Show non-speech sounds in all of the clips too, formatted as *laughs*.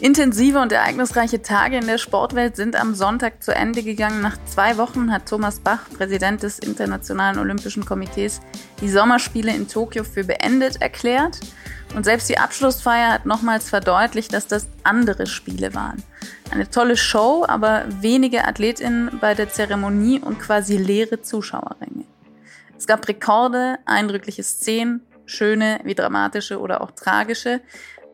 Intensive und ereignisreiche Tage in der Sportwelt sind am Sonntag zu Ende gegangen. Nach zwei Wochen hat Thomas Bach, Präsident des Internationalen Olympischen Komitees, die Sommerspiele in Tokio für beendet erklärt. Und selbst die Abschlussfeier hat nochmals verdeutlicht, dass das andere Spiele waren. Eine tolle Show, aber wenige AthletInnen bei der Zeremonie und quasi leere Zuschauerränge. Es gab Rekorde, eindrückliche Szenen, schöne wie dramatische oder auch tragische.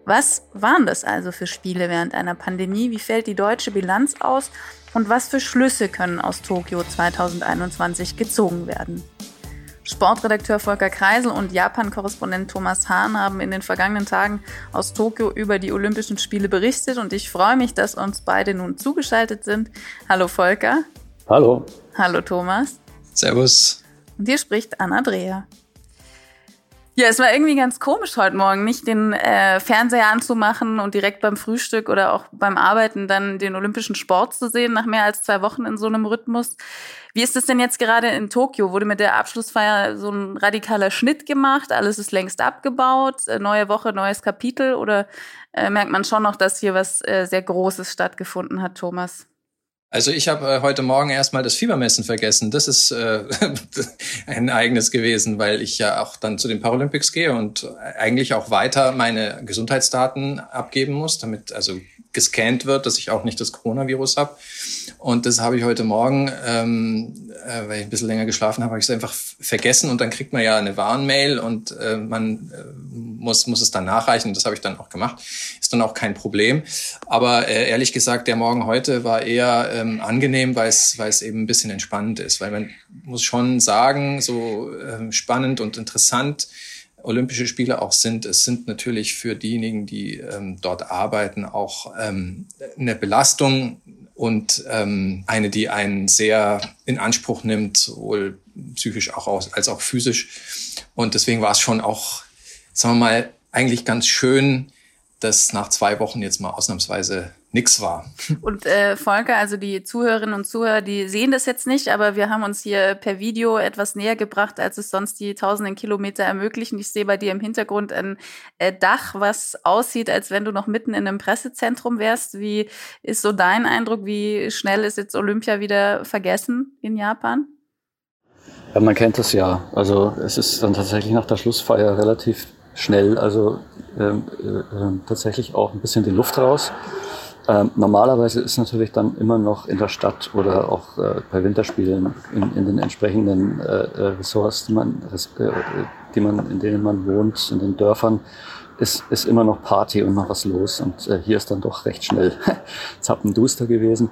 Was waren das also für Spiele während einer Pandemie? Wie fällt die deutsche Bilanz aus? Und was für Schlüsse können aus Tokio 2021 gezogen werden? Sportredakteur Volker Kreisel und Japan-Korrespondent Thomas Hahn haben in den vergangenen Tagen aus Tokio über die Olympischen Spiele berichtet und ich freue mich, dass uns beide nun zugeschaltet sind. Hallo Volker. Hallo. Hallo Thomas. Servus. Und hier spricht Anna Dreher. Ja, es war irgendwie ganz komisch heute Morgen, nicht den äh, Fernseher anzumachen und direkt beim Frühstück oder auch beim Arbeiten dann den olympischen Sport zu sehen, nach mehr als zwei Wochen in so einem Rhythmus. Wie ist es denn jetzt gerade in Tokio? Wurde mit der Abschlussfeier so ein radikaler Schnitt gemacht? Alles ist längst abgebaut? Äh, neue Woche, neues Kapitel? Oder äh, merkt man schon noch, dass hier was äh, sehr Großes stattgefunden hat, Thomas? Also ich habe äh, heute Morgen erstmal das Fiebermessen vergessen. Das ist äh, *laughs* ein eigenes gewesen, weil ich ja auch dann zu den Paralympics gehe und eigentlich auch weiter meine Gesundheitsdaten abgeben muss, damit also gescannt wird, dass ich auch nicht das Coronavirus habe. Und das habe ich heute Morgen, ähm, äh, weil ich ein bisschen länger geschlafen habe, habe ich es einfach vergessen und dann kriegt man ja eine Warnmail und äh, man äh, muss, muss es dann nachreichen. Das habe ich dann auch gemacht. Ist dann auch kein Problem. Aber äh, ehrlich gesagt, der Morgen heute war eher ähm, angenehm, weil es, weil es eben ein bisschen entspannend ist. Weil man muss schon sagen, so ähm, spannend und interessant Olympische Spiele auch sind. Es sind natürlich für diejenigen, die ähm, dort arbeiten, auch ähm, eine Belastung und ähm, eine, die einen sehr in Anspruch nimmt, sowohl psychisch auch als auch physisch. Und deswegen war es schon auch sagen wir mal, eigentlich ganz schön, dass nach zwei Wochen jetzt mal ausnahmsweise nix war. Und äh, Volker, also die Zuhörerinnen und Zuhörer, die sehen das jetzt nicht, aber wir haben uns hier per Video etwas näher gebracht, als es sonst die tausenden Kilometer ermöglichen. Ich sehe bei dir im Hintergrund ein äh, Dach, was aussieht, als wenn du noch mitten in einem Pressezentrum wärst. Wie ist so dein Eindruck? Wie schnell ist jetzt Olympia wieder vergessen in Japan? Ja, man kennt das ja. Also es ist dann tatsächlich nach der Schlussfeier relativ schnell, also ähm, äh, äh, tatsächlich auch ein bisschen die Luft raus. Ähm, normalerweise ist natürlich dann immer noch in der Stadt oder auch äh, bei Winterspielen in, in den entsprechenden äh, äh Ressorts, die man, äh, die man, in denen man wohnt, in den Dörfern, ist, ist immer noch Party und noch was los. Und äh, hier ist dann doch recht schnell *laughs* zappenduster gewesen.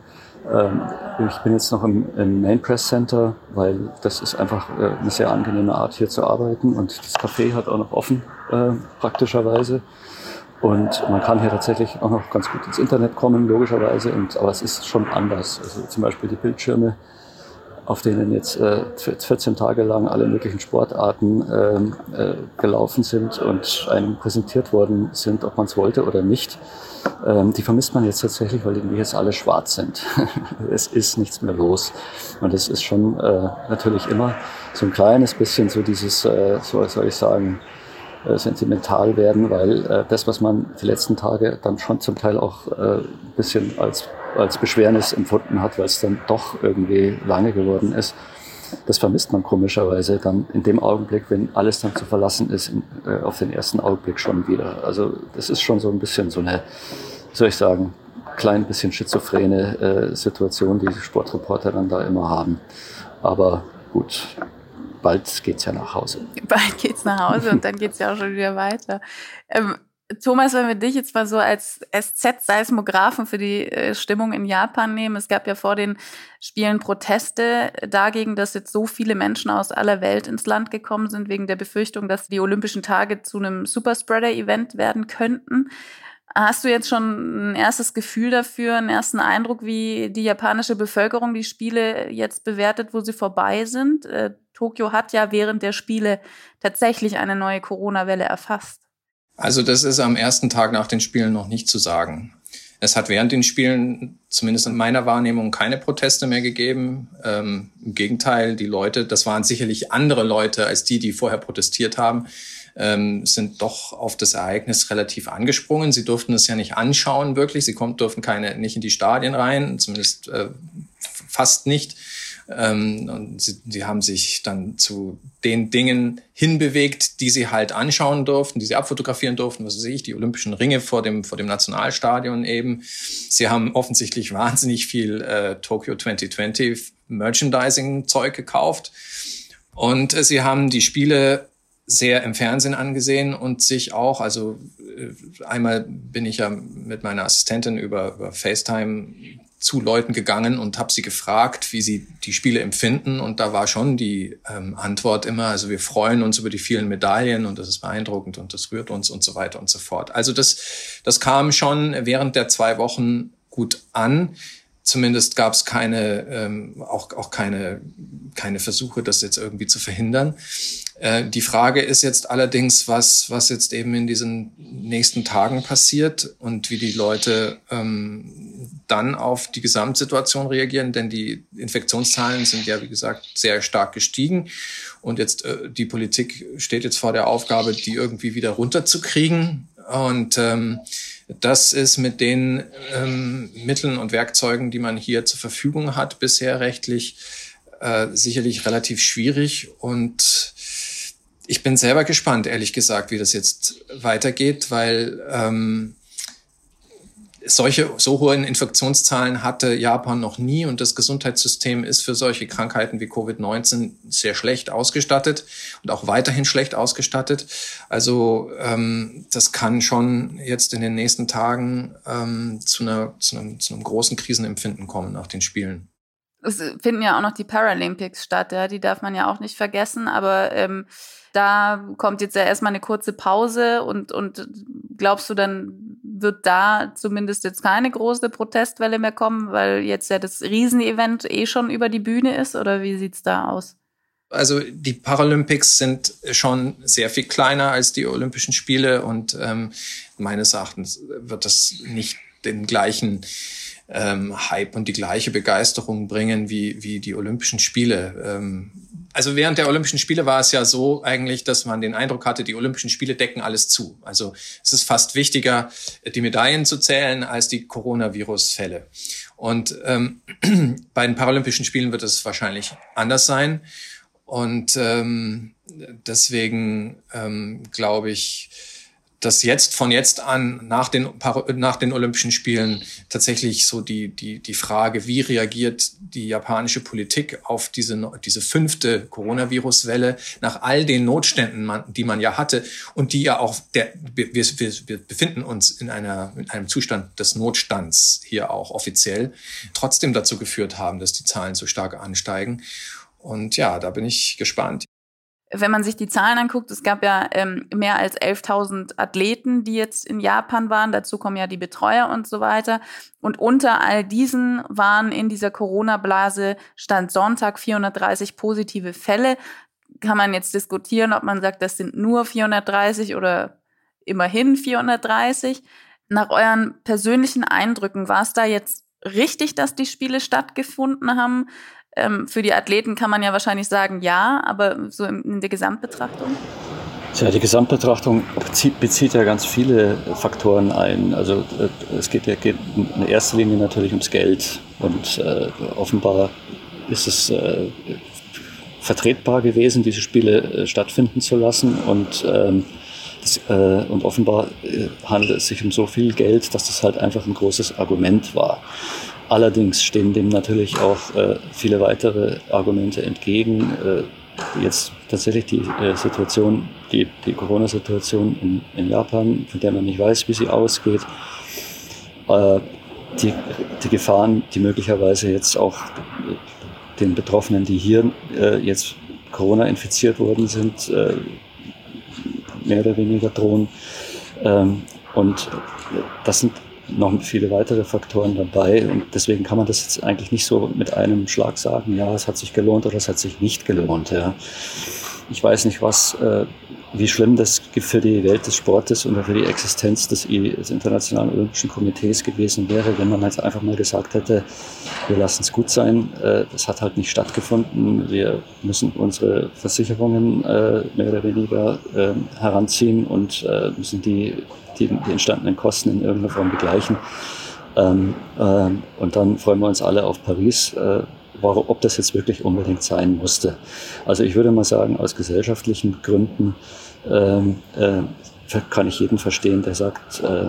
Ähm, ich bin jetzt noch im, im Main Press Center, weil das ist einfach äh, eine sehr angenehme Art hier zu arbeiten und das Café hat auch noch offen äh, praktischerweise. Und man kann hier tatsächlich auch noch ganz gut ins Internet kommen, logischerweise. Und, aber es ist schon anders. Also zum Beispiel die Bildschirme, auf denen jetzt äh, 14 Tage lang alle möglichen Sportarten ähm, äh, gelaufen sind und einem präsentiert worden sind, ob man es wollte oder nicht. Ähm, die vermisst man jetzt tatsächlich, weil die jetzt alle schwarz sind. *laughs* es ist nichts mehr los. Und es ist schon äh, natürlich immer so ein kleines bisschen so dieses, äh, so soll ich sagen, äh, sentimental werden, weil äh, das, was man die letzten Tage dann schon zum Teil auch äh, ein bisschen als, als Beschwernis empfunden hat, weil es dann doch irgendwie lange geworden ist, das vermisst man komischerweise dann in dem Augenblick, wenn alles dann zu verlassen ist, in, äh, auf den ersten Augenblick schon wieder. Also das ist schon so ein bisschen so eine, soll ich sagen, klein bisschen schizophrene äh, Situation, die, die Sportreporter dann da immer haben. Aber gut, bald geht's ja nach Hause. *laughs* Bald geht's nach Hause und dann geht's ja auch schon wieder weiter. Ähm, Thomas, wenn wir dich jetzt mal so als SZ-Seismographen für die äh, Stimmung in Japan nehmen. Es gab ja vor den Spielen Proteste dagegen, dass jetzt so viele Menschen aus aller Welt ins Land gekommen sind, wegen der Befürchtung, dass die Olympischen Tage zu einem Superspreader-Event werden könnten. Hast du jetzt schon ein erstes Gefühl dafür, einen ersten Eindruck, wie die japanische Bevölkerung die Spiele jetzt bewertet, wo sie vorbei sind? Äh, Tokio hat ja während der Spiele tatsächlich eine neue Corona-Welle erfasst. Also das ist am ersten Tag nach den Spielen noch nicht zu sagen. Es hat während den Spielen, zumindest in meiner Wahrnehmung, keine Proteste mehr gegeben. Ähm, Im Gegenteil, die Leute, das waren sicherlich andere Leute als die, die vorher protestiert haben, ähm, sind doch auf das Ereignis relativ angesprungen. Sie durften es ja nicht anschauen, wirklich. Sie kommt, durften keine, nicht in die Stadien rein, zumindest äh, fast nicht. Ähm, und sie, sie haben sich dann zu den Dingen hinbewegt, die sie halt anschauen durften, die sie abfotografieren durften, was weiß ich, die Olympischen Ringe vor dem, vor dem Nationalstadion eben. Sie haben offensichtlich *laughs* wahnsinnig viel äh, Tokyo 2020 Merchandising-Zeug gekauft. Und äh, sie haben die Spiele sehr im Fernsehen angesehen und sich auch, also äh, einmal bin ich ja mit meiner Assistentin über, über FaceTime zu Leuten gegangen und habe sie gefragt, wie sie die Spiele empfinden. Und da war schon die ähm, Antwort immer, also wir freuen uns über die vielen Medaillen und das ist beeindruckend und das rührt uns und so weiter und so fort. Also das, das kam schon während der zwei Wochen gut an. Zumindest gab es keine, ähm, auch, auch keine, keine Versuche, das jetzt irgendwie zu verhindern. Äh, die Frage ist jetzt allerdings, was, was jetzt eben in diesen nächsten Tagen passiert und wie die Leute ähm, dann auf die Gesamtsituation reagieren, denn die Infektionszahlen sind ja, wie gesagt, sehr stark gestiegen. Und jetzt äh, die Politik steht jetzt vor der Aufgabe, die irgendwie wieder runterzukriegen. Und ähm, das ist mit den ähm, Mitteln und Werkzeugen, die man hier zur Verfügung hat, bisher rechtlich äh, sicherlich relativ schwierig. Und ich bin selber gespannt, ehrlich gesagt, wie das jetzt weitergeht, weil ähm, solche so hohen Infektionszahlen hatte Japan noch nie und das Gesundheitssystem ist für solche Krankheiten wie Covid-19 sehr schlecht ausgestattet und auch weiterhin schlecht ausgestattet. Also ähm, das kann schon jetzt in den nächsten Tagen ähm, zu, einer, zu, einem, zu einem großen Krisenempfinden kommen nach den Spielen. Es finden ja auch noch die Paralympics statt, ja, die darf man ja auch nicht vergessen, aber ähm, da kommt jetzt ja erstmal eine kurze Pause und, und glaubst du, dann wird da zumindest jetzt keine große Protestwelle mehr kommen, weil jetzt ja das Riesenevent eh schon über die Bühne ist oder wie sieht's da aus? Also die Paralympics sind schon sehr viel kleiner als die Olympischen Spiele und ähm, meines Erachtens wird das nicht den gleichen ähm, Hype und die gleiche Begeisterung bringen wie, wie die Olympischen Spiele. Ähm, also während der Olympischen Spiele war es ja so eigentlich, dass man den Eindruck hatte, die Olympischen Spiele decken alles zu. Also es ist fast wichtiger, die Medaillen zu zählen, als die Coronavirus-Fälle. Und ähm, *clears throat* bei den Paralympischen Spielen wird es wahrscheinlich anders sein. Und ähm, deswegen ähm, glaube ich, dass jetzt von jetzt an nach den, nach den Olympischen Spielen tatsächlich so die, die, die Frage, wie reagiert die japanische Politik auf diese, diese fünfte Coronavirus-Welle nach all den Notständen, die man ja hatte und die ja auch, der, wir, wir, wir befinden uns in, einer, in einem Zustand des Notstands hier auch offiziell, trotzdem dazu geführt haben, dass die Zahlen so stark ansteigen. Und ja, da bin ich gespannt wenn man sich die Zahlen anguckt, es gab ja ähm, mehr als 11.000 Athleten, die jetzt in Japan waren. Dazu kommen ja die Betreuer und so weiter. Und unter all diesen waren in dieser Corona-Blase Stand Sonntag 430 positive Fälle. Kann man jetzt diskutieren, ob man sagt, das sind nur 430 oder immerhin 430. Nach euren persönlichen Eindrücken, war es da jetzt richtig, dass die Spiele stattgefunden haben? Ähm, für die Athleten kann man ja wahrscheinlich sagen, ja, aber so in, der Gesamtbetrachtung? Ja, die Gesamtbetrachtung bezieht, bezieht, ja ganz viele Faktoren ein. Also äh, es geht ja geht in erster Linie natürlich ums Geld und äh, offenbar ist es äh, vertretbar gewesen, diese Spiele äh, stattfinden zu lassen und ähm, das, äh, und offenbar äh, handelt es sich um so viel Geld, dass das halt einfach ein großes Argument war. Allerdings stehen dem natürlich auch äh, viele weitere Argumente entgegen. Äh, jetzt tatsächlich die äh, Situation, die, die Corona-Situation in, in, Japan, von der man nicht weiß, wie sie ausgeht. Äh, die, die Gefahren, die möglicherweise jetzt auch den Betroffenen, die hier äh, jetzt Corona infiziert worden sind, äh, mehr oder weniger drohen. Ähm, und das sind noch viele weitere Faktoren dabei. Und deswegen kann man das jetzt eigentlich nicht so mit einem Schlag sagen, ja, es hat sich gelohnt oder es hat sich nicht gelohnt. Ja. Ich weiß nicht, was äh, wie schlimm das für die Welt des Sportes und für die Existenz des, des Internationalen Olympischen Komitees gewesen wäre, wenn man jetzt einfach mal gesagt hätte, wir lassen es gut sein. Äh, das hat halt nicht stattgefunden. Wir müssen unsere Versicherungen äh, mehr oder weniger äh, heranziehen und äh, müssen die, die, die, entstandenen Kosten in irgendeiner Form begleichen. Ähm, ähm, und dann freuen wir uns alle auf Paris warum, ob das jetzt wirklich unbedingt sein musste. Also ich würde mal sagen, aus gesellschaftlichen Gründen ähm, äh, kann ich jeden verstehen, der sagt, äh,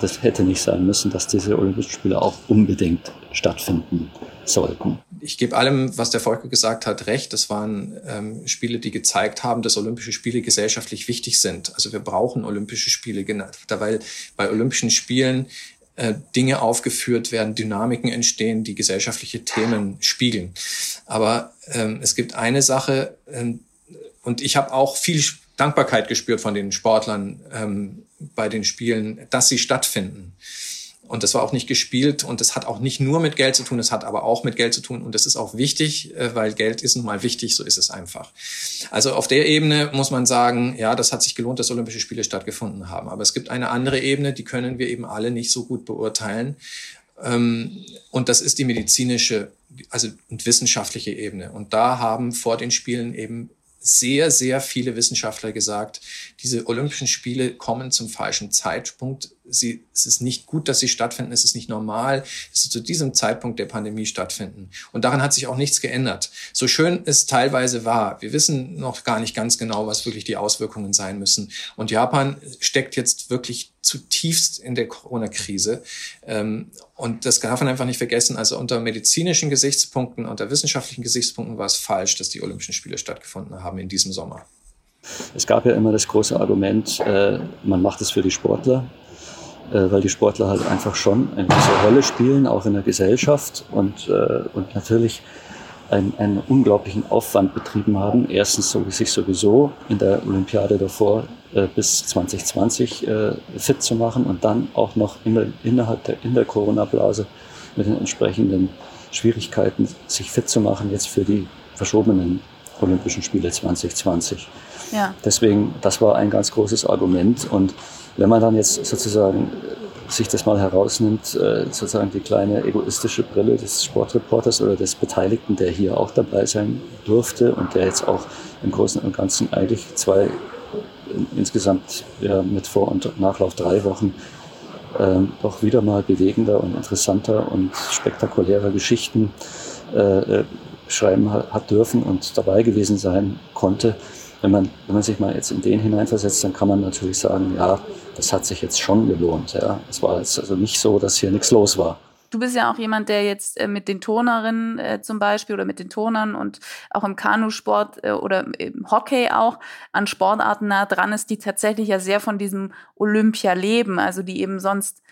das hätte nicht sein müssen, dass diese Olympischen Spiele auch unbedingt stattfinden sollten. Ich gebe allem, was der Volker gesagt hat, recht. Das waren ähm, Spiele, die gezeigt haben, dass Olympische Spiele gesellschaftlich wichtig sind. Also wir brauchen Olympische Spiele, weil bei Olympischen Spielen äh, Dinge aufgeführt werden, Dynamiken entstehen, die gesellschaftliche Themen spiegeln. Aber ähm, es gibt eine Sache, ähm, und ich habe auch viel Dankbarkeit gespürt von den Sportlern ähm, bei den Spielen, dass sie stattfinden. Und das war auch nicht gespielt und das hat auch nicht nur mit Geld zu tun, es hat aber auch mit Geld zu tun und das ist auch wichtig, äh, weil Geld ist nun mal wichtig, so ist es einfach. Also auf der Ebene muss man sagen, ja, das hat sich gelohnt, dass Olympische Spiele stattgefunden haben. Aber es gibt eine andere Ebene, die können wir eben alle nicht so gut beurteilen. Ähm, und das ist die medizinische, also wissenschaftliche Ebene. Und da haben vor den Spielen eben sehr, sehr viele Wissenschaftler gesagt, diese Olympischen Spiele kommen zum falschen Zeitpunkt. Sie, es ist nicht gut, dass sie stattfinden. Es ist nicht normal, dass sie zu diesem Zeitpunkt der Pandemie stattfinden. Und daran hat sich auch nichts geändert. So schön es teilweise war, wir wissen noch gar nicht ganz genau, was wirklich die Auswirkungen sein müssen. Und Japan steckt jetzt wirklich zutiefst in der Corona-Krise. Ähm, und das darf man einfach nicht vergessen. Also unter medizinischen Gesichtspunkten, unter wissenschaftlichen Gesichtspunkten war es falsch, dass die Olympischen Spiele stattgefunden haben in diesem Sommer. Es gab ja immer das große Argument, äh, man macht es für die Sportler, weil die Sportler halt einfach schon eine große Rolle spielen, auch in der Gesellschaft und, äh, und natürlich einen, einen unglaublichen Aufwand betrieben haben. Erstens so, sich sowieso in der Olympiade davor äh, bis 2020 äh, fit zu machen und dann auch noch in der, innerhalb der, in der Corona-Blase mit den entsprechenden Schwierigkeiten sich fit zu machen jetzt für die verschobenen Olympischen Spiele 2020. Ja. Deswegen, das war ein ganz großes Argument. Und wenn man dann jetzt sozusagen sich das mal herausnimmt, äh, sozusagen die kleine egoistische Brille des Sportreporters oder des Beteiligten, der hier auch dabei sein durfte und der jetzt auch im Großen und Ganzen eigentlich zwei insgesamt ja, mit Vor- und Nachlauf drei Wochen ähm, doch wieder mal bewegender und interessanter und spektakulärer Geschichten äh, äh schreiben hat dürfen und dabei gewesen sein konnte. Wenn man, wenn man sich mal jetzt in den hineinversetzt, dann kann man natürlich sagen, ja, das hat sich jetzt schon gelohnt. Ja. Es war jetzt also nicht so, dass hier nichts los war. Du bist ja auch jemand, der jetzt äh, mit den Turnerinnen äh, zum Beispiel oder mit den Turnern und auch im Kanusport äh, oder im Hockey auch an Sportarten nah dran ist, die tatsächlich ja sehr von diesem Olympia leben, also die eben sonst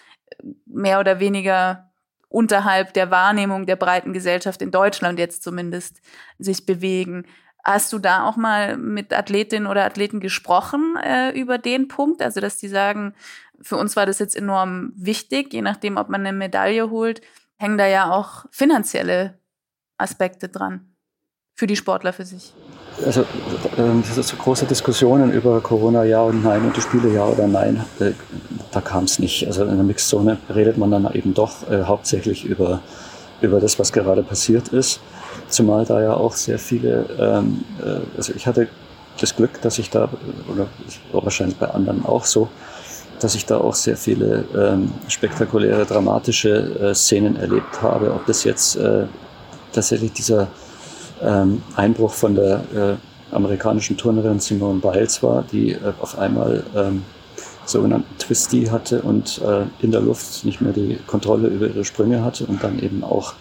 mehr oder weniger unterhalb der Wahrnehmung der breiten Gesellschaft in Deutschland jetzt zumindest sich bewegen. Hast du da auch mal mit Athletinnen oder Athleten gesprochen äh, über den Punkt? Also, dass die sagen, für uns war das jetzt enorm wichtig, je nachdem, ob man eine Medaille holt, hängen da ja auch finanzielle Aspekte dran für die Sportler für sich. Also ähm, so große Diskussionen über Corona ja und nein und die Spiele ja oder nein, äh, da kam es nicht. Also in der Mixzone redet man dann eben doch äh, hauptsächlich über, über das, was gerade passiert ist. Zumal da ja auch sehr viele, ähm, äh, also ich hatte das Glück, dass ich da, oder wahrscheinlich bei anderen auch so, dass ich da auch sehr viele ähm, spektakuläre, dramatische äh, Szenen erlebt habe. Ob das jetzt äh, tatsächlich dieser ähm, Einbruch von der äh, amerikanischen Turnerin Simone Biles war, die äh, auf einmal ähm, sogenannten Twisty hatte und äh, in der Luft nicht mehr die Kontrolle über ihre Sprünge hatte und dann eben auch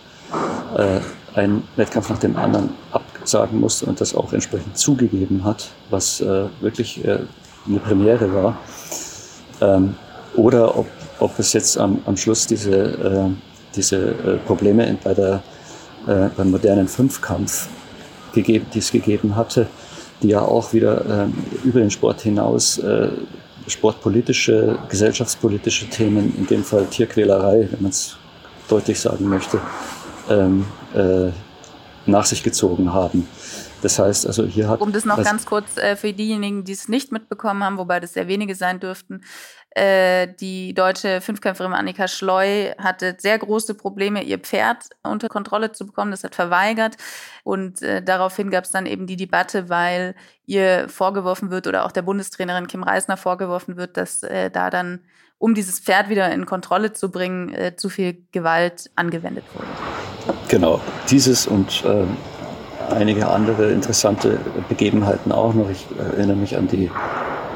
äh, einen Wettkampf nach dem anderen absagen musste und das auch entsprechend zugegeben hat, was äh, wirklich äh, eine Premiere war. Ähm, oder ob, ob es jetzt am, am Schluss diese, äh, diese äh, Probleme bei der, äh, beim modernen Fünfkampf gegeben, die es gegeben hatte, die ja auch wieder ähm, über den Sport hinaus äh, sportpolitische, gesellschaftspolitische Themen, in dem Fall Tierquälerei, wenn man es deutlich sagen möchte, ähm, äh, nach sich gezogen haben. Das heißt, also hier hat. Um das noch ganz kurz äh, für diejenigen, die es nicht mitbekommen haben, wobei das sehr wenige sein dürften. Äh, die deutsche Fünfkämpferin Annika Schleu hatte sehr große Probleme, ihr Pferd unter Kontrolle zu bekommen. Das hat verweigert. Und äh, daraufhin gab es dann eben die Debatte, weil ihr vorgeworfen wird oder auch der Bundestrainerin Kim Reisner vorgeworfen wird, dass äh, da dann, um dieses Pferd wieder in Kontrolle zu bringen, äh, zu viel Gewalt angewendet wurde. Genau, dieses und äh, einige andere interessante Begebenheiten auch noch. Ich erinnere mich an die,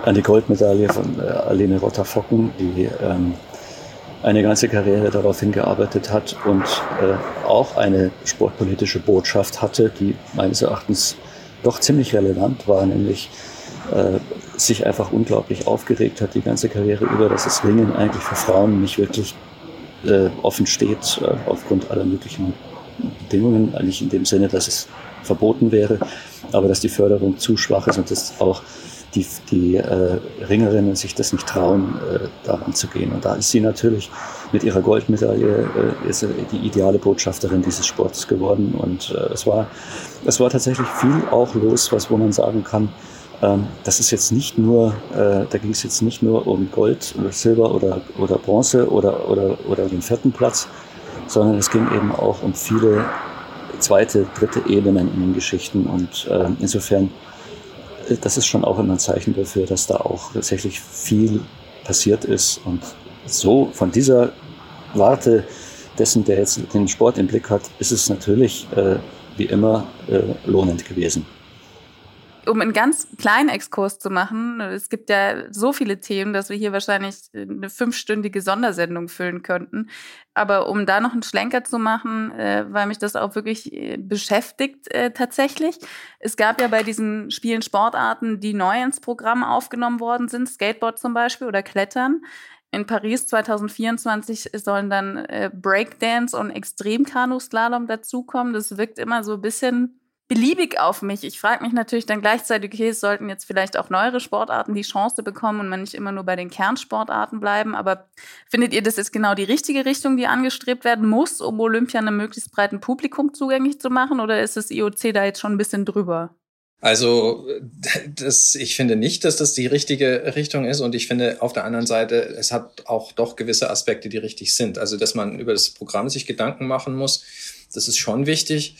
an die Goldmedaille von äh, Aline Rotter-Focken, die ähm, eine ganze Karriere darauf hingearbeitet hat und äh, auch eine sportpolitische Botschaft hatte, die meines Erachtens doch ziemlich relevant war, nämlich äh, sich einfach unglaublich aufgeregt hat die ganze Karriere über, dass das Ringen eigentlich für Frauen nicht wirklich äh, offen steht, äh, aufgrund aller möglichen Bedingungen, eigentlich in dem Sinne, dass es verboten wäre, aber dass die Förderung zu schwach ist und dass auch die, die äh, Ringerinnen sich das nicht trauen, äh, daran zu gehen. Und da ist sie natürlich mit ihrer Goldmedaille äh, ist die ideale Botschafterin dieses Sports geworden. Und äh, es, war, es war tatsächlich viel auch los, was wo man sagen kann, das ist jetzt nicht nur, äh, da ging es jetzt nicht nur um Gold oder Silber oder, oder Bronze oder, oder, oder den vierten Platz, sondern es ging eben auch um viele zweite, dritte Ebenen in den Geschichten. Und äh, insofern, äh, das ist schon auch immer ein Zeichen dafür, dass da auch tatsächlich viel passiert ist. Und so von dieser Warte dessen, der jetzt den Sport im Blick hat, ist es natürlich äh, wie immer äh, lohnend gewesen um einen ganz kleinen Exkurs zu machen, es gibt ja so viele Themen, dass wir hier wahrscheinlich eine fünfstündige Sondersendung füllen könnten. Aber um da noch einen Schlenker zu machen, äh, weil mich das auch wirklich äh, beschäftigt äh, tatsächlich. Es gab ja bei diesen Spielen Sportarten, die neu ins Programm aufgenommen worden sind, Skateboard zum Beispiel oder Klettern. In Paris 2024 sollen dann äh, Breakdance und Extremkanuslalom dazukommen. Das wirkt immer so ein bisschen beliebig auf mich. Ich frage mich natürlich dann gleichzeitig, okay, es sollten jetzt vielleicht auch neuere Sportarten die Chance bekommen und man nicht immer nur bei den Kernsportarten bleiben. Aber findet ihr, das ist genau die richtige Richtung, die angestrebt werden muss, um Olympia einem möglichst breiten Publikum zugänglich zu machen? Oder ist das IOC da jetzt schon ein bisschen drüber? Also das, ich finde nicht, dass das die richtige Richtung ist und ich finde auf der anderen Seite, es hat auch doch gewisse Aspekte, die richtig sind. Also dass man über das Programm sich Gedanken machen muss, das ist schon wichtig.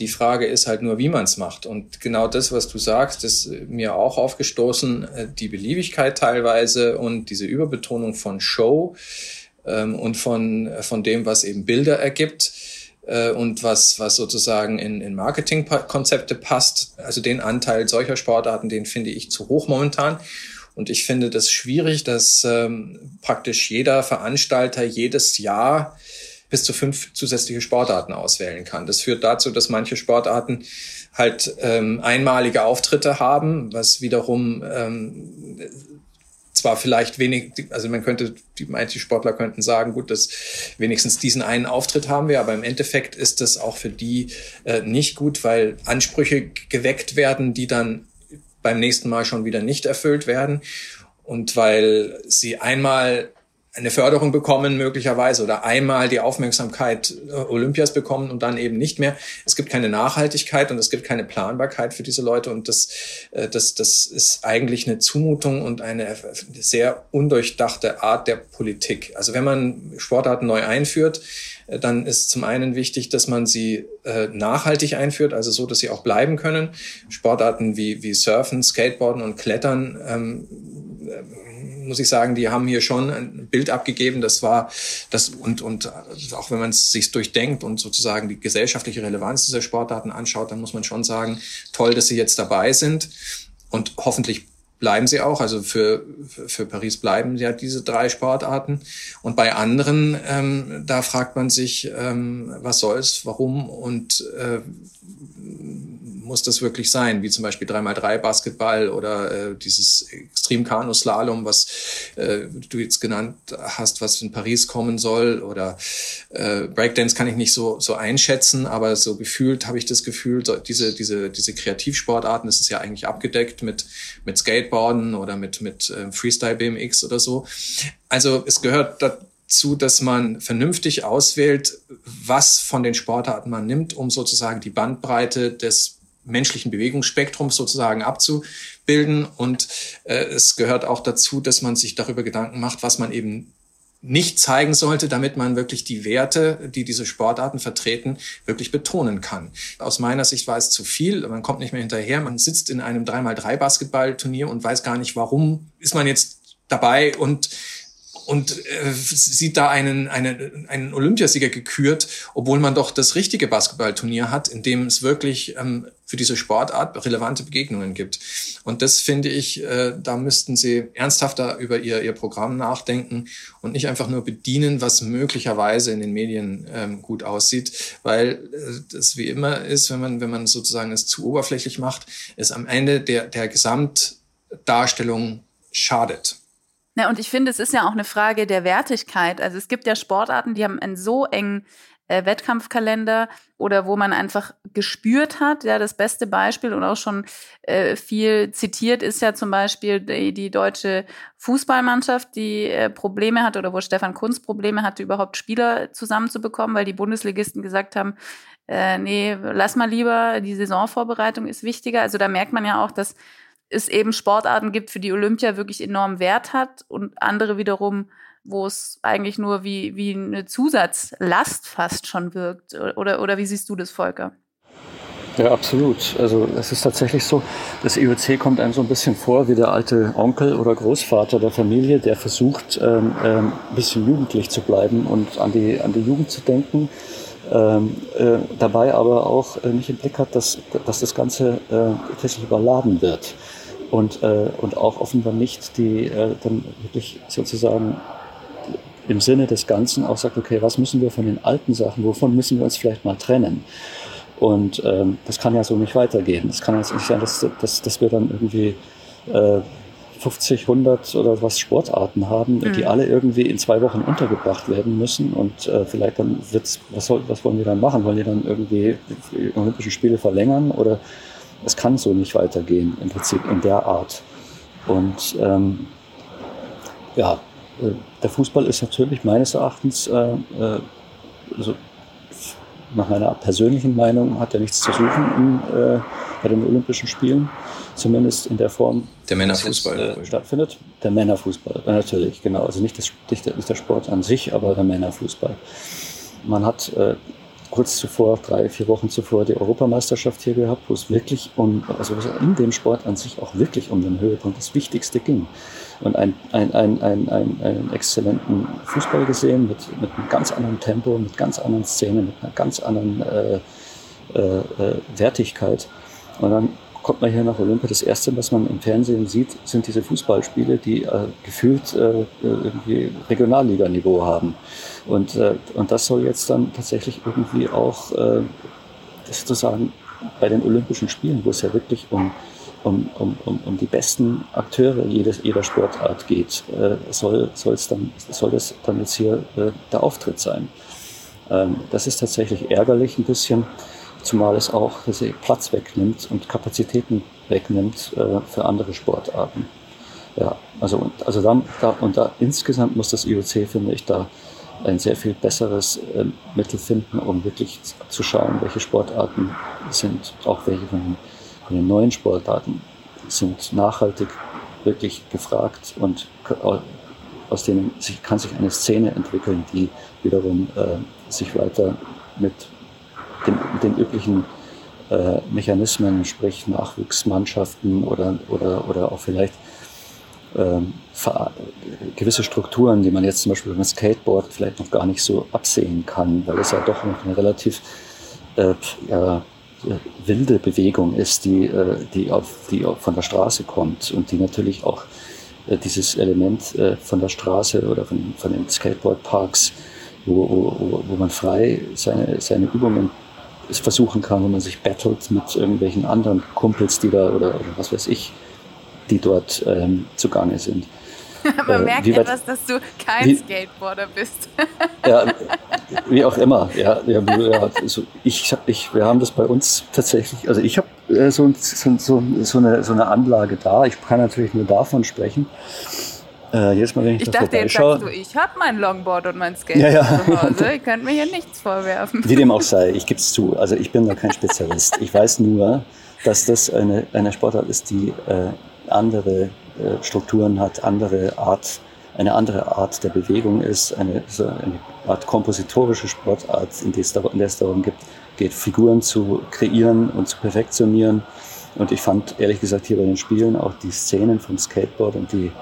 Die Frage ist halt nur, wie man es macht. Und genau das, was du sagst, ist mir auch aufgestoßen, äh, die Beliebigkeit teilweise und diese Überbetonung von Show ähm, und von, äh, von dem, was eben Bilder ergibt äh, und was, was sozusagen in, in Marketingkonzepte passt. Also den Anteil solcher Sportarten, den finde ich zu hoch momentan. Und ich finde das schwierig, dass ähm, praktisch jeder Veranstalter jedes Jahr bis zu fünf zusätzliche Sportarten auswählen kann. Das führt dazu, dass manche Sportarten halt ähm, einmalige Auftritte haben, was wiederum ähm, zwar vielleicht wenig, also man könnte, die manche Sportler könnten sagen, gut, dass wenigstens diesen einen Auftritt haben wir, aber im Endeffekt ist das auch für die äh, nicht gut, weil Ansprüche geweckt werden, die dann beim nächsten Mal schon wieder nicht erfüllt werden und weil sie einmal eine Förderung bekommen möglicherweise oder einmal die Aufmerksamkeit äh, Olympias bekommen und dann eben nicht mehr. Es gibt keine Nachhaltigkeit und es gibt keine Planbarkeit für diese Leute und das, äh, das, das ist eigentlich eine Zumutung und eine sehr undurchdachte Art der Politik. Also wenn man Sportarten neu einführt, dann ist zum einen wichtig, dass man sie nachhaltig einführt, also so, dass sie auch bleiben können. Sportarten wie, wie Surfen, Skateboarden und Klettern ähm, muss ich sagen, die haben hier schon ein Bild abgegeben. Das war das und und auch wenn man es sich durchdenkt und sozusagen die gesellschaftliche Relevanz dieser Sportarten anschaut, dann muss man schon sagen, toll, dass sie jetzt dabei sind und hoffentlich bleiben sie auch. Also für, für Paris bleiben ja diese drei Sportarten. Und bei anderen, ähm, da fragt man sich, ähm, was soll's, warum und äh, muss das wirklich sein, wie zum Beispiel 3x3 Basketball oder äh, dieses Extrem-Kanu-Slalom, was äh, du jetzt genannt hast, was in Paris kommen soll oder äh, Breakdance kann ich nicht so, so einschätzen, aber so gefühlt habe ich das Gefühl, so diese, diese, diese Kreativsportarten, das ist ja eigentlich abgedeckt mit, mit Skateboarden oder mit, mit äh, Freestyle BMX oder so. Also es gehört da, zu, dass man vernünftig auswählt, was von den Sportarten man nimmt, um sozusagen die Bandbreite des menschlichen Bewegungsspektrums sozusagen abzubilden. Und äh, es gehört auch dazu, dass man sich darüber Gedanken macht, was man eben nicht zeigen sollte, damit man wirklich die Werte, die diese Sportarten vertreten, wirklich betonen kann. Aus meiner Sicht war es zu viel, man kommt nicht mehr hinterher, man sitzt in einem 3x3 Basketballturnier und weiß gar nicht, warum ist man jetzt dabei und und äh, sieht da einen, einen, einen Olympiasieger gekürt, obwohl man doch das richtige Basketballturnier hat, in dem es wirklich ähm, für diese Sportart relevante Begegnungen gibt. Und das finde ich, äh, da müssten Sie ernsthafter über Ihr, Ihr Programm nachdenken und nicht einfach nur bedienen, was möglicherweise in den Medien ähm, gut aussieht, weil äh, das wie immer ist, wenn man, wenn man sozusagen es zu oberflächlich macht, es am Ende der, der Gesamtdarstellung schadet. Ja, und ich finde, es ist ja auch eine Frage der Wertigkeit. Also es gibt ja Sportarten, die haben einen so engen äh, Wettkampfkalender oder wo man einfach gespürt hat. Ja, das beste Beispiel und auch schon äh, viel zitiert ist ja zum Beispiel die, die deutsche Fußballmannschaft, die äh, Probleme hat oder wo Stefan Kunz Probleme hatte, überhaupt Spieler zusammenzubekommen, weil die Bundesligisten gesagt haben, äh, nee, lass mal lieber, die Saisonvorbereitung ist wichtiger. Also da merkt man ja auch, dass es eben Sportarten gibt, für die Olympia wirklich enorm Wert hat und andere wiederum, wo es eigentlich nur wie, wie eine Zusatzlast fast schon wirkt. Oder, oder wie siehst du das, Volker? Ja, absolut. Also es ist tatsächlich so, das IOC kommt einem so ein bisschen vor wie der alte Onkel oder Großvater der Familie, der versucht, ähm, ähm, ein bisschen jugendlich zu bleiben und an die, an die Jugend zu denken. Ähm, äh, dabei aber auch äh, nicht im Blick hat, dass, dass das Ganze äh, tatsächlich überladen wird und, äh, und auch offenbar nicht die äh, dann wirklich sozusagen im Sinne des Ganzen auch sagt, okay, was müssen wir von den alten Sachen, wovon müssen wir uns vielleicht mal trennen? Und ähm, das kann ja so nicht weitergehen. Es kann jetzt nicht sein, dass, dass, dass wir dann irgendwie äh, 50, 100 oder was Sportarten haben, mhm. die alle irgendwie in zwei Wochen untergebracht werden müssen. Und äh, vielleicht dann wird's, was, soll, was wollen wir dann machen? Wollen wir dann irgendwie die Olympischen Spiele verlängern oder es kann so nicht weitergehen, im Prinzip in der Art. Und ähm, ja, der Fußball ist natürlich meines Erachtens, äh, äh, also nach meiner persönlichen Meinung, hat er nichts zu suchen in, äh, bei den Olympischen Spielen, zumindest in der Form, der Männerfußball jetzt, äh, stattfindet. Der Männerfußball, natürlich, genau. Also nicht, das, nicht, der, nicht der Sport an sich, aber der Männerfußball. Man hat äh, kurz zuvor, drei, vier Wochen zuvor, die Europameisterschaft hier gehabt, wo es wirklich um, also in dem Sport an sich auch wirklich um den Höhepunkt, das Wichtigste ging. Und ein, ein, ein, ein, ein, einen exzellenten Fußball gesehen mit, mit einem ganz anderen Tempo, mit ganz anderen Szenen, mit einer ganz anderen äh, äh, äh Wertigkeit. Und dann kommt man hier nach Olympia. Das Erste, was man im Fernsehen sieht, sind diese Fußballspiele, die äh, gefühlt äh, irgendwie Regionalliganiveau haben. Und, äh, und das soll jetzt dann tatsächlich irgendwie auch äh, sozusagen bei den Olympischen Spielen, wo es ja wirklich um, um, um, um, um die besten Akteure jedes, jeder Sportart geht, äh, soll, soll's dann, soll das dann jetzt hier äh, der Auftritt sein. Ähm, das ist tatsächlich ärgerlich ein bisschen zumal es auch Platz wegnimmt und Kapazitäten wegnimmt äh, für andere Sportarten. Ja, also, also dann, da, und da insgesamt muss das IOC, finde ich, da ein sehr viel besseres äh, Mittel finden, um wirklich zu schauen, welche Sportarten sind, auch welche von den, von den neuen Sportarten sind nachhaltig wirklich gefragt und aus denen sich, kann sich eine Szene entwickeln, die wiederum äh, sich weiter mit den, den üblichen äh, Mechanismen, sprich Nachwuchsmannschaften oder, oder, oder auch vielleicht ähm, gewisse Strukturen, die man jetzt zum Beispiel beim Skateboard vielleicht noch gar nicht so absehen kann, weil es ja doch noch eine relativ äh, ja, wilde Bewegung ist, die, äh, die, auf, die von der Straße kommt und die natürlich auch äh, dieses Element äh, von der Straße oder von, von den Skateboardparks, wo, wo, wo man frei seine, seine Übungen versuchen kann, wenn man sich battelt mit irgendwelchen anderen Kumpels, die da oder, oder was weiß ich, die dort ähm, zugange sind. *laughs* man äh, merkt etwas, dass du kein wie, Skateboarder bist. *laughs* ja, wie auch immer. Ja, ja, ja also ich, ich, wir haben das bei uns tatsächlich, also ich habe äh, so, so, so, so, eine, so eine Anlage da. Ich kann natürlich nur davon sprechen. Äh, jedes Mal, wenn ich, ich da dachte, jetzt sagst du, ich habe mein Longboard und mein Skate ja, ja. zu Hause. *laughs* Ich könnte mir hier nichts vorwerfen. Wie dem auch sei, ich gebe es zu. Also ich bin da kein Spezialist. Ich weiß nur, dass das eine, eine Sportart ist, die äh, andere äh, Strukturen hat, andere Art, eine andere Art der Bewegung ist, eine, so eine Art kompositorische Sportart, in der, es darum, geht, geht, Figuren zu kreieren und zu perfektionieren. Und ich fand ehrlich gesagt hier bei den Spielen auch die Szenen vom Skateboard und die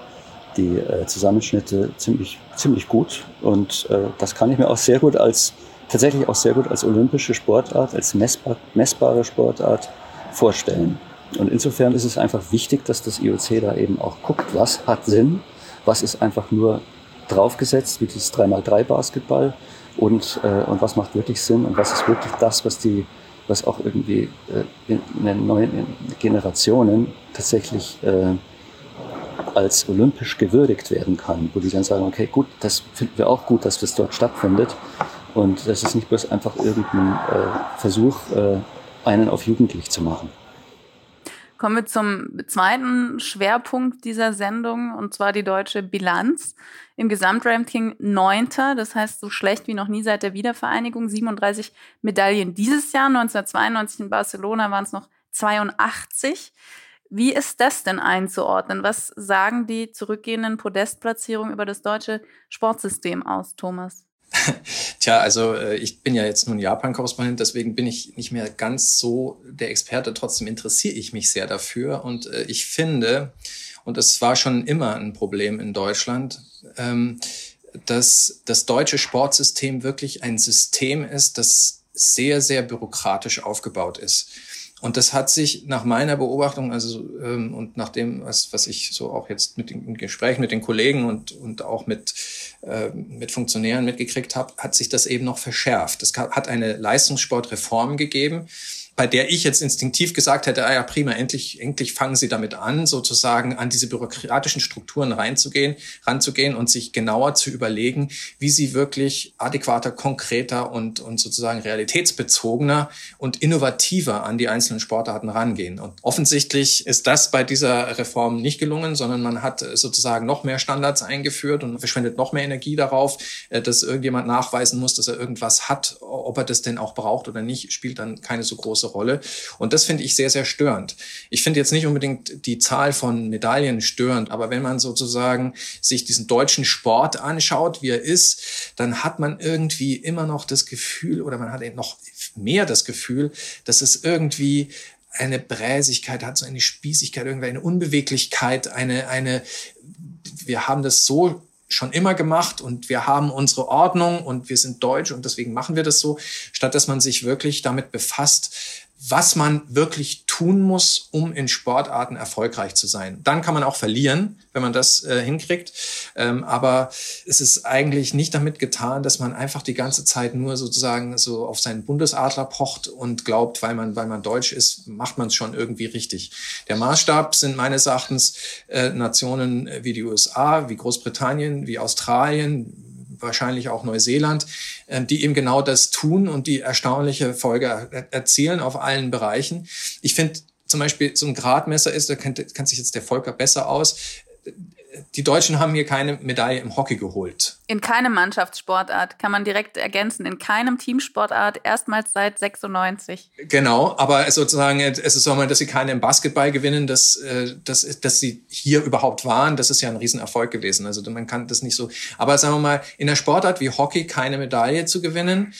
die äh, Zusammenschnitte ziemlich, ziemlich gut. Und äh, das kann ich mir auch sehr gut als, tatsächlich auch sehr gut als olympische Sportart, als messbar, messbare Sportart vorstellen. Und insofern ist es einfach wichtig, dass das IOC da eben auch guckt, was hat Sinn, was ist einfach nur draufgesetzt, wie dieses 3x3 Basketball und, äh, und was macht wirklich Sinn und was ist wirklich das, was die was auch irgendwie äh, in, in den neuen Generationen tatsächlich äh, als olympisch gewürdigt werden kann, wo die dann sagen, okay, gut, das finden wir auch gut, dass das dort stattfindet. Und das ist nicht bloß einfach irgendein äh, Versuch, äh, einen auf jugendlich zu machen. Kommen wir zum zweiten Schwerpunkt dieser Sendung, und zwar die deutsche Bilanz. Im Gesamtranking neunter, das heißt so schlecht wie noch nie seit der Wiedervereinigung. 37 Medaillen dieses Jahr, 1992 in Barcelona waren es noch 82. Wie ist das denn einzuordnen? Was sagen die zurückgehenden Podestplatzierungen über das deutsche Sportsystem aus, Thomas? *laughs* Tja, also äh, ich bin ja jetzt nun Japan-Korrespondent, deswegen bin ich nicht mehr ganz so der Experte. Trotzdem interessiere ich mich sehr dafür und äh, ich finde, und es war schon immer ein Problem in Deutschland, ähm, dass das deutsche Sportsystem wirklich ein System ist, das sehr, sehr bürokratisch aufgebaut ist. Und das hat sich nach meiner Beobachtung, also ähm, und nach dem, was, was ich so auch jetzt mit den Gesprächen mit den Kollegen und, und auch mit, äh, mit Funktionären mitgekriegt habe, hat sich das eben noch verschärft. Es hat eine Leistungssportreform gegeben, bei der ich jetzt instinktiv gesagt hätte, ah ja, prima, endlich, endlich fangen Sie damit an, sozusagen an diese bürokratischen Strukturen reinzugehen, ranzugehen und sich genauer zu überlegen, wie sie wirklich adäquater, konkreter und, und sozusagen realitätsbezogener und innovativer an die einzelnen Sportarten rangehen. Und offensichtlich ist das bei dieser Reform nicht gelungen, sondern man hat sozusagen noch mehr Standards eingeführt und verschwendet noch mehr Energie darauf, äh, dass irgendjemand nachweisen muss, dass er irgendwas hat, ob er das denn auch braucht oder nicht, spielt dann keine so große Rolle. Und das finde ich sehr, sehr störend. Ich finde jetzt nicht unbedingt die Zahl von Medaillen störend, aber wenn man sozusagen sich diesen deutschen Sport anschaut, wie er ist, dann hat man irgendwie immer noch das Gefühl oder man hat eben noch mehr das Gefühl, dass es irgendwie eine Bräsigkeit hat, so eine Spießigkeit, irgendwie eine Unbeweglichkeit, eine, eine, wir haben das so schon immer gemacht und wir haben unsere Ordnung und wir sind deutsch und deswegen machen wir das so, statt dass man sich wirklich damit befasst, was man wirklich tun muss, um in Sportarten erfolgreich zu sein. Dann kann man auch verlieren, wenn man das äh, hinkriegt. Ähm, aber es ist eigentlich nicht damit getan, dass man einfach die ganze Zeit nur sozusagen so auf seinen Bundesadler pocht und glaubt, weil man, weil man deutsch ist, macht man es schon irgendwie richtig. Der Maßstab sind meines Erachtens äh, Nationen wie die USA, wie Großbritannien, wie Australien, wahrscheinlich auch Neuseeland, die eben genau das tun und die erstaunliche Folge erzielen auf allen Bereichen. Ich finde zum Beispiel so ein Gradmesser ist, da kennt, kennt sich jetzt der Volker besser aus, die Deutschen haben hier keine Medaille im Hockey geholt. In keinem Mannschaftssportart kann man direkt ergänzen. In keinem Teamsportart erstmals seit 96. Genau, aber sozusagen es ist auch mal, dass sie keine im Basketball gewinnen, dass, äh, dass, dass sie hier überhaupt waren. Das ist ja ein Riesenerfolg gewesen. Also man kann das nicht so. Aber sagen wir mal, in der Sportart wie Hockey keine Medaille zu gewinnen,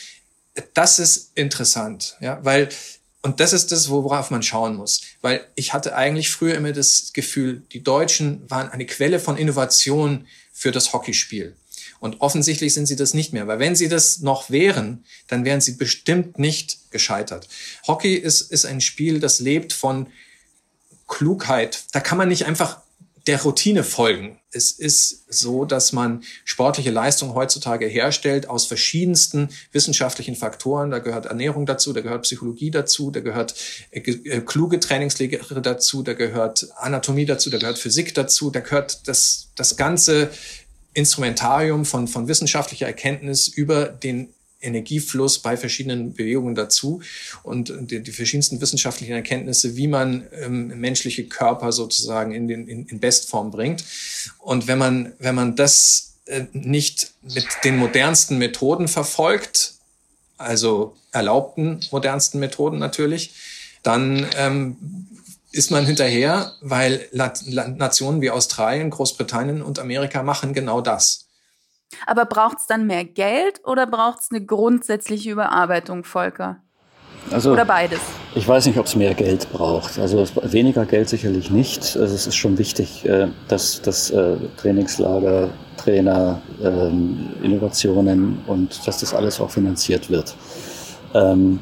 das ist interessant, ja, weil und das ist das, worauf man schauen muss. Weil ich hatte eigentlich früher immer das Gefühl, die Deutschen waren eine Quelle von Innovation für das Hockeyspiel. Und offensichtlich sind sie das nicht mehr, weil wenn sie das noch wären, dann wären sie bestimmt nicht gescheitert. Hockey ist, ist ein Spiel, das lebt von Klugheit. Da kann man nicht einfach der Routine folgen. Es ist so, dass man sportliche Leistung heutzutage herstellt aus verschiedensten wissenschaftlichen Faktoren. Da gehört Ernährung dazu, da gehört Psychologie dazu, da gehört äh, äh, kluge Trainingslehre dazu, da gehört Anatomie dazu, da gehört Physik dazu, da gehört das, das ganze Instrumentarium von, von wissenschaftlicher Erkenntnis über den Energiefluss bei verschiedenen Bewegungen dazu und die, die verschiedensten wissenschaftlichen Erkenntnisse, wie man ähm, menschliche Körper sozusagen in, den, in, in Bestform bringt. Und wenn man, wenn man das äh, nicht mit den modernsten Methoden verfolgt, also erlaubten modernsten Methoden natürlich, dann ähm, ist man hinterher, weil Nationen wie Australien, Großbritannien und Amerika machen genau das. Aber braucht es dann mehr Geld oder braucht es eine grundsätzliche Überarbeitung, Volker? Also, oder beides? Ich weiß nicht, ob es mehr Geld braucht. Also weniger Geld sicherlich nicht. Also es ist schon wichtig, äh, dass, dass äh, Trainingslager, Trainer, ähm, Innovationen und dass das alles auch finanziert wird. Ähm,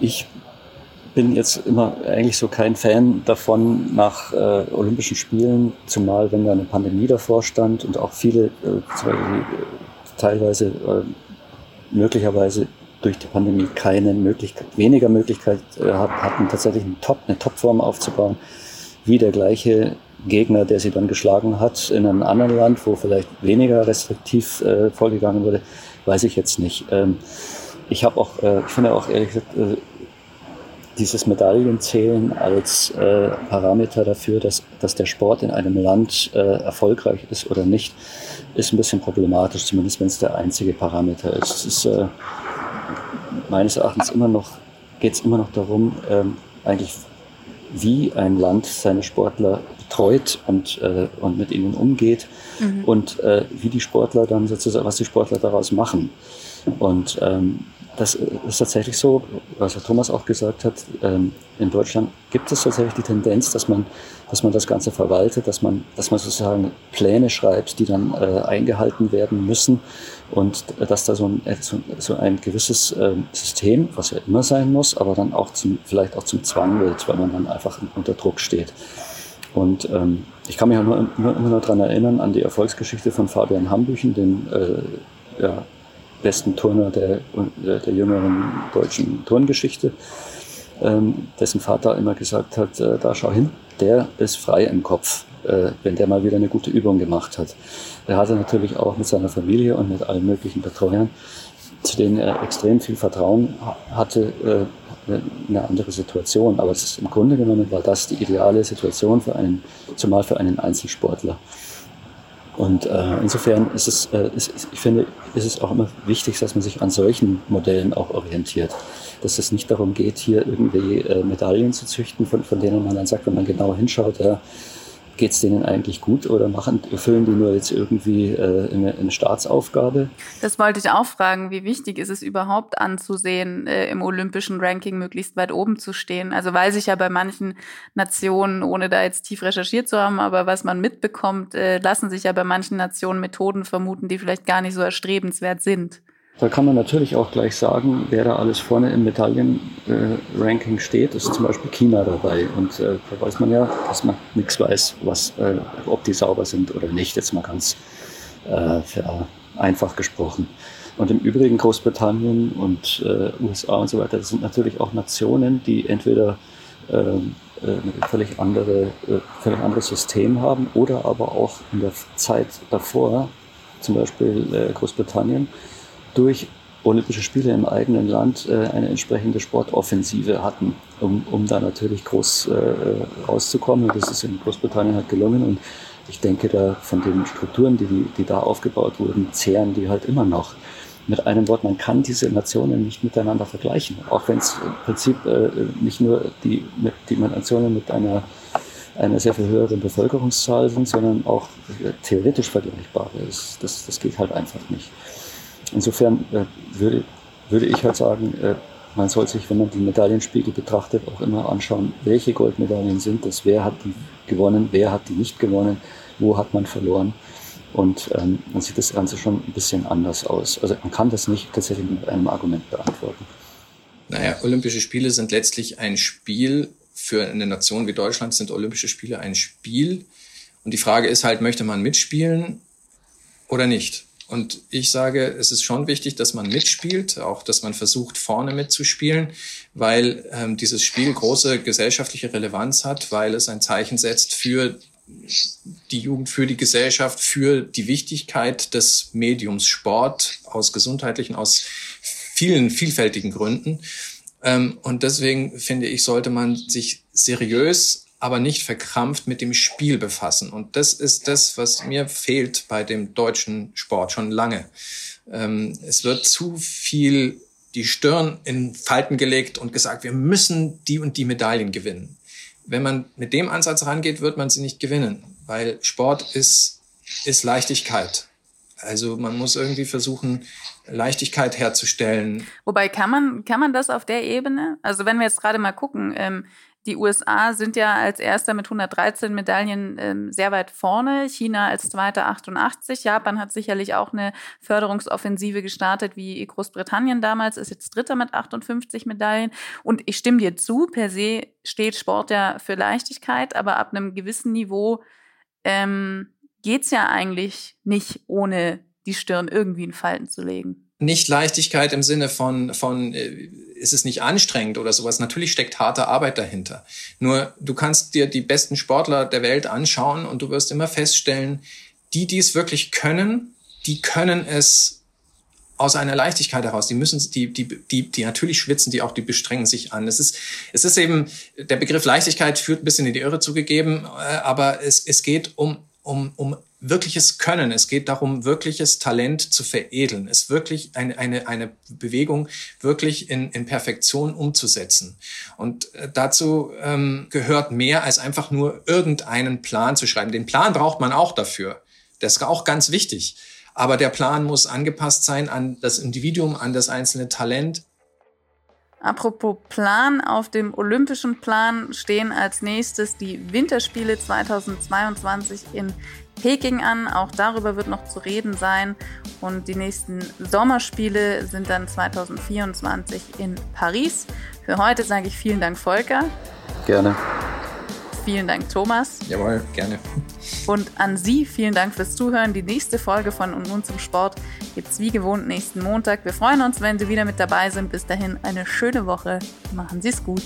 ich bin jetzt immer eigentlich so kein Fan davon nach äh, Olympischen Spielen, zumal wenn da eine Pandemie davor stand und auch viele äh, teilweise äh, möglicherweise durch die Pandemie keine Möglichkeit, weniger Möglichkeit äh, hatten, tatsächlich eine, Top, eine Topform aufzubauen, wie der gleiche Gegner, der sie dann geschlagen hat, in einem anderen Land, wo vielleicht weniger restriktiv äh, vorgegangen wurde, weiß ich jetzt nicht. Ähm, ich habe auch, äh, ich finde auch ehrlich gesagt, äh, dieses Medaillenzählen als äh, Parameter dafür, dass, dass der Sport in einem Land äh, erfolgreich ist oder nicht, ist ein bisschen problematisch, zumindest wenn es der einzige Parameter ist. Es ist äh, meines Erachtens immer noch, geht es immer noch darum, ähm, eigentlich wie ein Land seine Sportler betreut und, äh, und mit ihnen umgeht mhm. und äh, wie die Sportler dann sozusagen, was die Sportler daraus machen. Und ähm, das ist tatsächlich so, was Herr Thomas auch gesagt hat, ähm, in Deutschland gibt es tatsächlich die Tendenz, dass man, dass man das Ganze verwaltet, dass man, dass man sozusagen Pläne schreibt, die dann äh, eingehalten werden müssen und dass da so ein, so, ein gewisses ähm, System, was ja immer sein muss, aber dann auch zum, vielleicht auch zum Zwang wird, weil man dann einfach unter Druck steht. Und ähm, ich kann mich ja nur, nur, immer nur daran erinnern, an die Erfolgsgeschichte von Fabian Hambüchen, dem äh, ja, besten Turner der, der jüngeren deutschen Turngeschichte, ähm, dessen Vater immer gesagt hat, äh, da schau hin, der ist frei im Kopf, äh, wenn der mal wieder eine gute Übung gemacht hat. Er hatte natürlich auch mit seiner Familie und mit allen möglichen Betreuern, zu denen er extrem viel Vertrauen hatte, äh, eine andere Situation. Aber ist, im Grunde genommen war das die ideale Situation für einen, zumal für einen Einzelsportler. Und äh, insofern ist es, äh, ist, ich finde, ist es auch immer wichtig, dass man sich an solchen Modellen auch orientiert. Dass es nicht darum geht, hier irgendwie äh, Medaillen zu züchten, von, von denen man dann sagt, wenn man genau hinschaut, ja, geht es denen eigentlich gut oder machen, erfüllen die nur jetzt irgendwie äh, eine, eine, Staatsaufgabe? Das wollte ich auch fragen. Wie wichtig ist es überhaupt anzusehen, äh, im olympischen Ranking möglichst weit oben zu stehen? Also weiß ich ja bei manchen Nationen, ohne da jetzt tief recherchiert zu haben, aber was man mitbekommt, äh, lassen sich ja bei manchen Nationen Methoden vermuten, die vielleicht gar nicht so erstrebenswert sind. Da kann man natürlich auch gleich sagen, wer da alles vorne im Medaillenranking äh, steht. ist zum Beispiel China dabei. Und äh, da weiß man ja, dass man nichts weiß, was, äh, ob die sauber sind oder nicht. Jetzt mal ganz äh, einfach gesprochen. Und im Übrigen Großbritannien und äh, USA und so weiter, das sind natürlich auch Nationen, die entweder ähm, äh, ein völlig, andere, völlig anderes System haben oder aber auch in der Zeit davor, zum Beispiel Großbritannien, durch Olympische Spiele im eigenen Land äh, eine entsprechende Sportoffensive hatten, um, um da natürlich groß äh, rauszukommen. Und das ist in Großbritannien halt gelungen. Und ich denke, da von den Strukturen, die, die da aufgebaut wurden, zehren die halt immer noch. Mit einem Wort, man kann diese Nationen nicht miteinander vergleichen. Auch wenn es im Prinzip äh, nicht nur die, mit, die Nationen mit einer, einer sehr viel höheren Bevölkerungszahl sind, sondern auch äh, theoretisch vergleichbar. Das, das, das geht halt einfach nicht. Insofern äh, würde, würde ich halt sagen, äh, man soll sich, wenn man die Medaillenspiegel betrachtet, auch immer anschauen, welche Goldmedaillen sind das, wer hat die gewonnen, wer hat die nicht gewonnen, wo hat man verloren. Und ähm, dann sieht das Ganze schon ein bisschen anders aus. Also man kann das nicht tatsächlich mit einem Argument beantworten. Naja, Olympische Spiele sind letztlich ein Spiel. Für eine Nation wie Deutschland sind Olympische Spiele ein Spiel. Und die Frage ist halt, möchte man mitspielen oder nicht? Und ich sage, es ist schon wichtig, dass man mitspielt, auch dass man versucht, vorne mitzuspielen, weil ähm, dieses Spiel große gesellschaftliche Relevanz hat, weil es ein Zeichen setzt für die Jugend für die Gesellschaft, für die Wichtigkeit des Mediums Sport aus gesundheitlichen, aus vielen vielfältigen Gründen. Ähm, und deswegen finde ich, sollte man sich seriös, aber nicht verkrampft mit dem Spiel befassen. Und das ist das, was mir fehlt bei dem deutschen Sport schon lange. Ähm, es wird zu viel die Stirn in Falten gelegt und gesagt, wir müssen die und die Medaillen gewinnen. Wenn man mit dem Ansatz rangeht, wird man sie nicht gewinnen, weil Sport ist, ist Leichtigkeit. Also man muss irgendwie versuchen, Leichtigkeit herzustellen. Wobei kann man, kann man das auf der Ebene? Also wenn wir jetzt gerade mal gucken, ähm, die USA sind ja als erster mit 113 Medaillen ähm, sehr weit vorne, China als zweiter 88, Japan hat sicherlich auch eine Förderungsoffensive gestartet wie Großbritannien damals, ist jetzt dritter mit 58 Medaillen. Und ich stimme dir zu, per se steht Sport ja für Leichtigkeit, aber ab einem gewissen Niveau ähm, geht es ja eigentlich nicht ohne die Stirn irgendwie in Falten zu legen. Nicht Leichtigkeit im Sinne von, von äh, ist es nicht anstrengend oder sowas. Natürlich steckt harte Arbeit dahinter. Nur du kannst dir die besten Sportler der Welt anschauen und du wirst immer feststellen, die, die es wirklich können, die können es aus einer Leichtigkeit heraus. Die müssen, die, die, die, die natürlich schwitzen, die auch, die bestrengen sich an. Es ist, es ist eben, der Begriff Leichtigkeit führt ein bisschen in die Irre zugegeben, äh, aber es, es geht um, um, um wirkliches Können. Es geht darum, wirkliches Talent zu veredeln. Es wirklich eine, eine, eine Bewegung wirklich in, in Perfektion umzusetzen. Und äh, dazu ähm, gehört mehr als einfach nur irgendeinen Plan zu schreiben. Den Plan braucht man auch dafür. Das ist auch ganz wichtig. Aber der Plan muss angepasst sein an das Individuum, an das einzelne Talent. Apropos Plan, auf dem olympischen Plan stehen als nächstes die Winterspiele 2022 in Peking an. Auch darüber wird noch zu reden sein. Und die nächsten Sommerspiele sind dann 2024 in Paris. Für heute sage ich vielen Dank, Volker. Gerne. Vielen Dank, Thomas. Jawohl, gerne. Und an Sie vielen Dank fürs Zuhören. Die nächste Folge von Und nun zum Sport gibt es wie gewohnt nächsten Montag. Wir freuen uns, wenn Sie wieder mit dabei sind. Bis dahin eine schöne Woche. Machen Sie es gut.